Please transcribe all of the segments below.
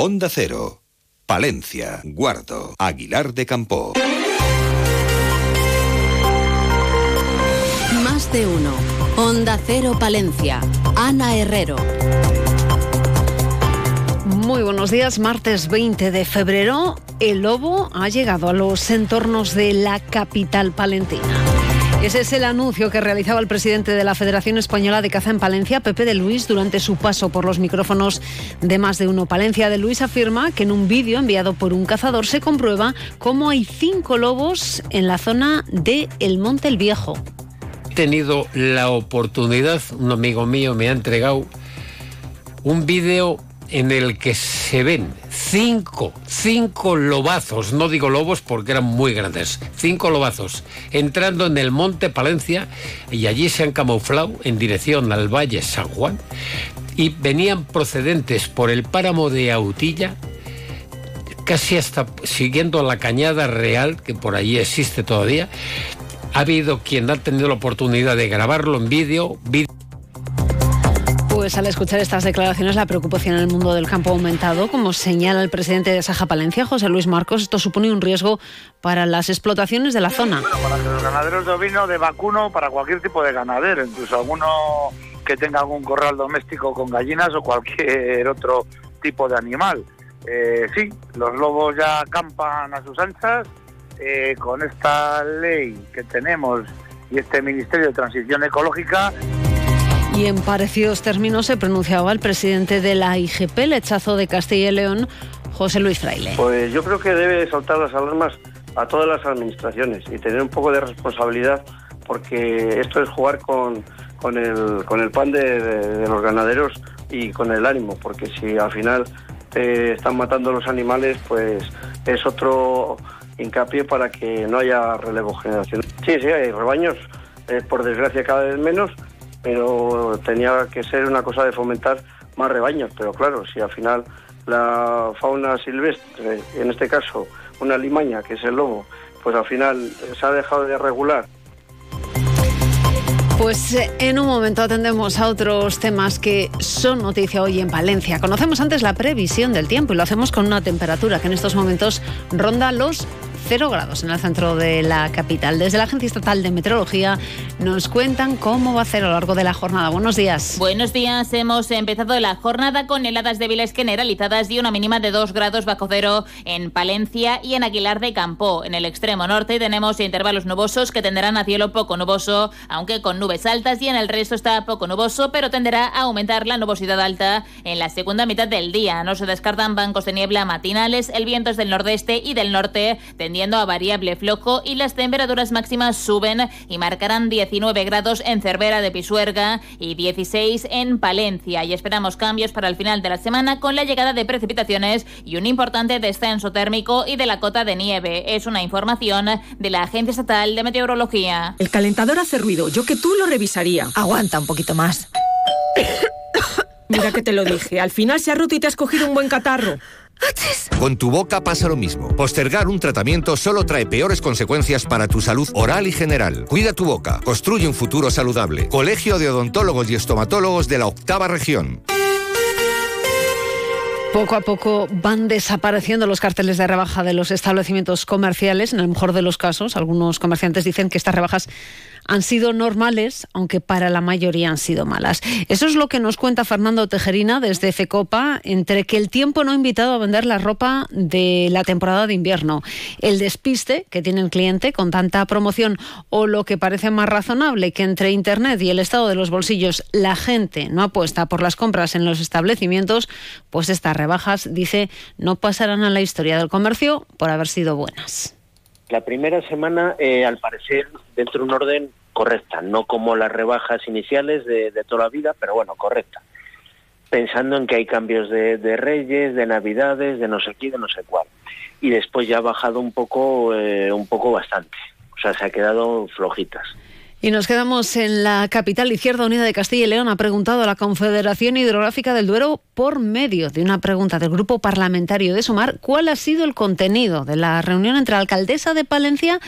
Onda Cero, Palencia, Guardo, Aguilar de Campo. Más de uno. Onda Cero Palencia. Ana Herrero. Muy buenos días, martes 20 de febrero. El lobo ha llegado a los entornos de la capital palentina. Ese es el anuncio que realizaba el presidente de la Federación Española de Caza en Palencia, Pepe de Luis, durante su paso por los micrófonos de Más de Uno Palencia. De Luis afirma que en un vídeo enviado por un cazador se comprueba cómo hay cinco lobos en la zona de El Monte el Viejo. He tenido la oportunidad, un amigo mío me ha entregado un vídeo en el que se ven cinco, cinco lobazos, no digo lobos porque eran muy grandes, cinco lobazos entrando en el monte Palencia y allí se han camuflado en dirección al Valle San Juan y venían procedentes por el páramo de Autilla casi hasta siguiendo la cañada real que por allí existe todavía. Ha habido quien ha tenido la oportunidad de grabarlo en vídeo. Pues al escuchar estas declaraciones la preocupación en el mundo del campo ha aumentado. Como señala el presidente de Saja Palencia, José Luis Marcos, esto supone un riesgo para las explotaciones de la zona. Bueno, para los ganaderos de ovino, de vacuno, para cualquier tipo de ganadero, incluso alguno que tenga algún corral doméstico con gallinas o cualquier otro tipo de animal. Eh, sí, los lobos ya acampan a sus anchas. Eh, con esta ley que tenemos y este Ministerio de Transición Ecológica, y en parecidos términos se pronunciaba el presidente de la IGP, el hechazo de Castilla y León, José Luis Fraile. Pues yo creo que debe saltar las alarmas a todas las administraciones y tener un poco de responsabilidad porque esto es jugar con, el, pan de, los ganaderos y con el ánimo, porque si al final están matando los animales, pues es otro hincapié para que no haya relevo generacional. Sí, sí, hay rebaños, eh, por desgracia cada vez menos, pero tenía que ser una cosa de fomentar más rebaños. Pero claro, si al final la fauna silvestre, en este caso una limaña, que es el lobo, pues al final se ha dejado de regular. Pues eh, en un momento atendemos a otros temas que son noticia hoy en Valencia. Conocemos antes la previsión del tiempo y lo hacemos con una temperatura que en estos momentos ronda los 0 grados en el centro de la capital. Desde la Agencia Estatal de Meteorología nos cuentan cómo va a ser a lo largo de la jornada. Buenos días. Buenos días. Hemos empezado la jornada con heladas débiles generalizadas y una mínima de 2 grados bajo cero en Palencia y en Aguilar de Campo. En el extremo norte tenemos intervalos nubosos que tenderán a cielo poco nuboso, aunque con nubes altas y en el resto está poco nuboso, pero tenderá a aumentar la nubosidad alta en la segunda mitad del día. No se descartan bancos de niebla matinales, el viento es del nordeste y del norte, tendiendo a variable flojo y las temperaturas máximas suben y marcarán 19 grados en Cervera de Pisuerga y 16 en Palencia. Y esperamos cambios para el final de la semana con la llegada de precipitaciones y un importante descenso térmico y de la cota de nieve. Es una información de la Agencia Estatal de Meteorología. El calentador hace ruido. Yo que tú lo revisaría. Aguanta un poquito más. Mira que te lo dije. Al final se ha roto y te has cogido un buen catarro. Con tu boca pasa lo mismo. Postergar un tratamiento solo trae peores consecuencias para tu salud oral y general. Cuida tu boca. Construye un futuro saludable. Colegio de Odontólogos y Estomatólogos de la Octava Región. Poco a poco van desapareciendo los carteles de rebaja de los establecimientos comerciales. En el mejor de los casos, algunos comerciantes dicen que estas rebajas han sido normales, aunque para la mayoría han sido malas. Eso es lo que nos cuenta Fernando Tejerina desde FECOPA, entre que el tiempo no ha invitado a vender la ropa de la temporada de invierno, el despiste que tiene el cliente con tanta promoción o lo que parece más razonable que entre Internet y el estado de los bolsillos la gente no apuesta por las compras en los establecimientos, pues estas rebajas, dice, no pasarán a la historia del comercio por haber sido buenas. La primera semana, eh, al parecer, dentro de un orden correcta, no como las rebajas iniciales de, toda la vida, pero bueno, correcta. Pensando en que hay cambios de, de, reyes, de navidades, de no sé qué, de no sé cuál. Y después ya ha bajado un poco, eh, un poco bastante. O sea, se ha quedado flojitas. Y nos quedamos en la capital. Izquierda Unida de Castilla y León ha preguntado a la Confederación Hidrográfica del Duero, por medio de una pregunta del Grupo Parlamentario de Sumar, cuál ha sido el contenido de la reunión entre la alcaldesa de Palencia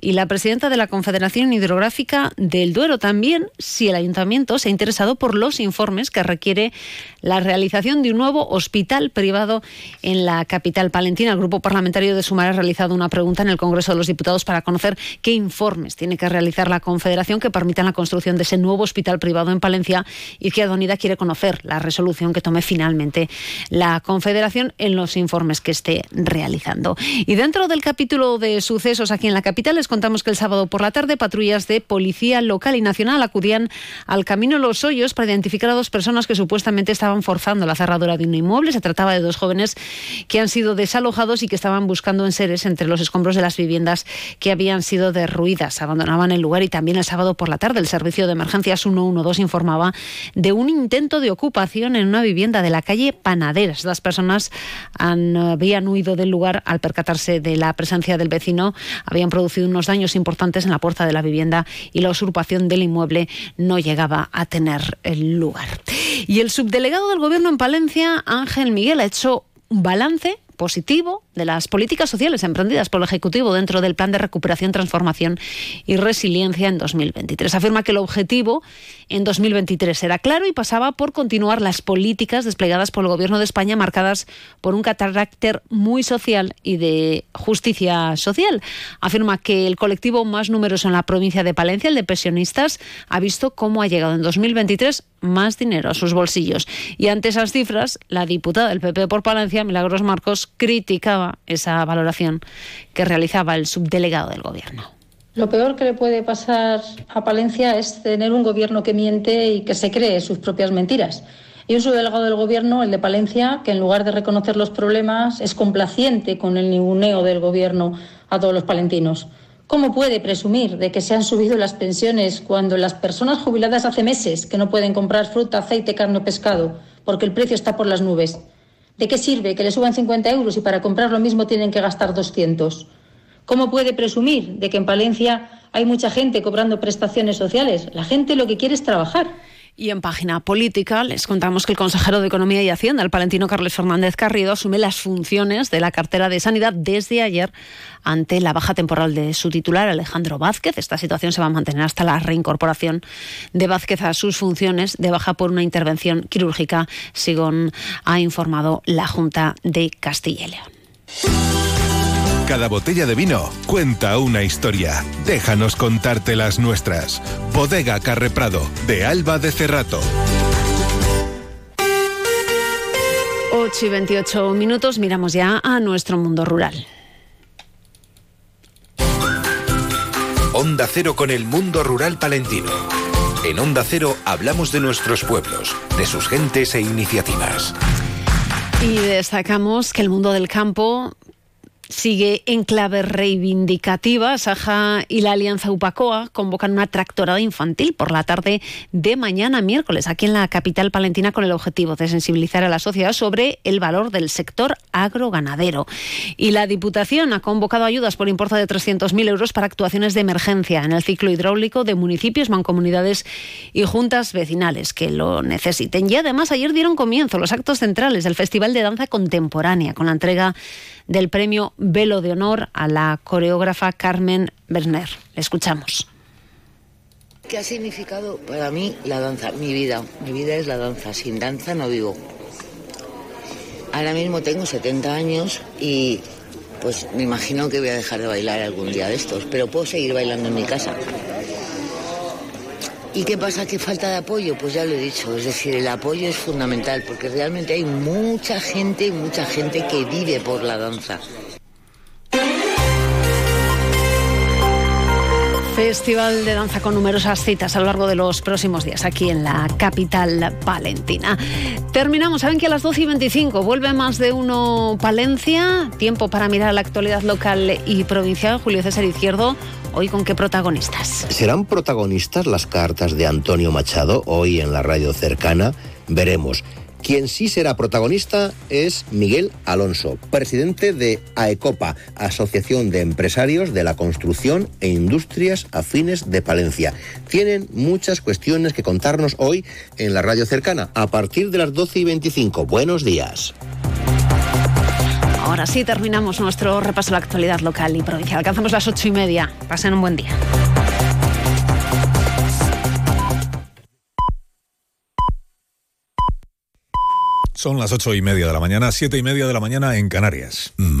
y la presidenta de la Confederación Hidrográfica del Duero. También si el ayuntamiento se ha interesado por los informes que requiere la realización de un nuevo hospital privado en la capital palentina. El Grupo Parlamentario de Sumar ha realizado una pregunta en el Congreso de los Diputados para conocer qué informes tiene que realizar la Confederación que permitan la construcción de ese nuevo hospital privado en Palencia. Izquierda Unida quiere conocer la resolución que tome finalmente la Confederación en los informes que esté realizando. Y dentro del capítulo de sucesos aquí en la capital contamos que el sábado por la tarde patrullas de policía local y nacional acudían al camino Los Hoyos para identificar a dos personas que supuestamente estaban forzando la cerradura de un inmueble. Se trataba de dos jóvenes que han sido desalojados y que estaban buscando enseres entre los escombros de las viviendas que habían sido derruidas. Abandonaban el lugar y también el sábado por la tarde el servicio de emergencias 112 informaba de un intento de ocupación en una vivienda de la calle Panaderas. Las personas habían huido del lugar al percatarse de la presencia del vecino. Habían producido unos daños importantes en la puerta de la vivienda y la usurpación del inmueble no llegaba a tener lugar. Y el subdelegado del Gobierno en Palencia, Ángel Miguel, ha hecho un balance positivo de las políticas sociales emprendidas por el Ejecutivo dentro del Plan de Recuperación, Transformación y Resiliencia en 2023. Afirma que el objetivo en 2023 era claro y pasaba por continuar las políticas desplegadas por el Gobierno de España marcadas por un carácter muy social y de justicia social. Afirma que el colectivo más numeroso en la provincia de Palencia, el de pensionistas, ha visto cómo ha llegado en 2023 más dinero a sus bolsillos. Y ante esas cifras, la diputada del PP por Palencia, Milagros Marcos, criticaba esa valoración que realizaba el subdelegado del Gobierno. Lo peor que le puede pasar a Palencia es tener un gobierno que miente y que se cree sus propias mentiras. Y un subdelegado del gobierno, el de Palencia, que en lugar de reconocer los problemas es complaciente con el ninguneo del gobierno a todos los palentinos. ¿Cómo puede presumir de que se han subido las pensiones cuando las personas jubiladas hace meses que no pueden comprar fruta, aceite, carne o pescado porque el precio está por las nubes? ¿De qué sirve que le suban 50 euros y para comprar lo mismo tienen que gastar 200? ¿Cómo puede presumir de que en Palencia hay mucha gente cobrando prestaciones sociales? La gente lo que quiere es trabajar. Y en página política les contamos que el consejero de Economía y Hacienda, el palentino Carles Fernández Carrido, asume las funciones de la cartera de Sanidad desde ayer ante la baja temporal de su titular, Alejandro Vázquez. Esta situación se va a mantener hasta la reincorporación de Vázquez a sus funciones de baja por una intervención quirúrgica, según ha informado la Junta de Castilla y León. Cada botella de vino cuenta una historia. Déjanos contarte las nuestras. Bodega Carreprado, de Alba de Cerrato. 8 y 28 minutos, miramos ya a nuestro mundo rural. Onda Cero con el mundo rural palentino. En Onda Cero hablamos de nuestros pueblos, de sus gentes e iniciativas. Y destacamos que el mundo del campo sigue en clave reivindicativa. Saja y la Alianza Upacoa convocan una tractorada infantil por la tarde de mañana miércoles aquí en la capital palentina con el objetivo de sensibilizar a la sociedad sobre el valor del sector agroganadero. Y la Diputación ha convocado ayudas por importe de 300.000 euros para actuaciones de emergencia en el ciclo hidráulico de municipios, mancomunidades y juntas vecinales que lo necesiten. Y además ayer dieron comienzo los actos centrales del Festival de Danza Contemporánea con la entrega del premio Velo de Honor a la coreógrafa Carmen Berner. Le escuchamos. ¿Qué ha significado para mí la danza? Mi vida. Mi vida es la danza. Sin danza no vivo. Ahora mismo tengo 70 años y pues me imagino que voy a dejar de bailar algún día de estos, pero puedo seguir bailando en mi casa. ¿Y qué pasa? ¿Qué falta de apoyo? Pues ya lo he dicho, es decir, el apoyo es fundamental porque realmente hay mucha gente, mucha gente que vive por la danza. Festival de danza con numerosas citas a lo largo de los próximos días aquí en la capital palentina. Terminamos, saben que a las 12 y 25 vuelve más de uno Palencia, tiempo para mirar la actualidad local y provincial. Julio César Izquierdo, Hoy con qué protagonistas. ¿Serán protagonistas las cartas de Antonio Machado hoy en la radio cercana? Veremos. Quien sí será protagonista es Miguel Alonso, presidente de AECOPA, Asociación de Empresarios de la Construcción e Industrias Afines de Palencia. Tienen muchas cuestiones que contarnos hoy en la radio cercana, a partir de las 12 y 25. Buenos días. Ahora Así terminamos nuestro repaso a la actualidad local y provincial. Alcanzamos las ocho y media. Pasen un buen día. Son las ocho y media de la mañana, siete y media de la mañana en Canarias.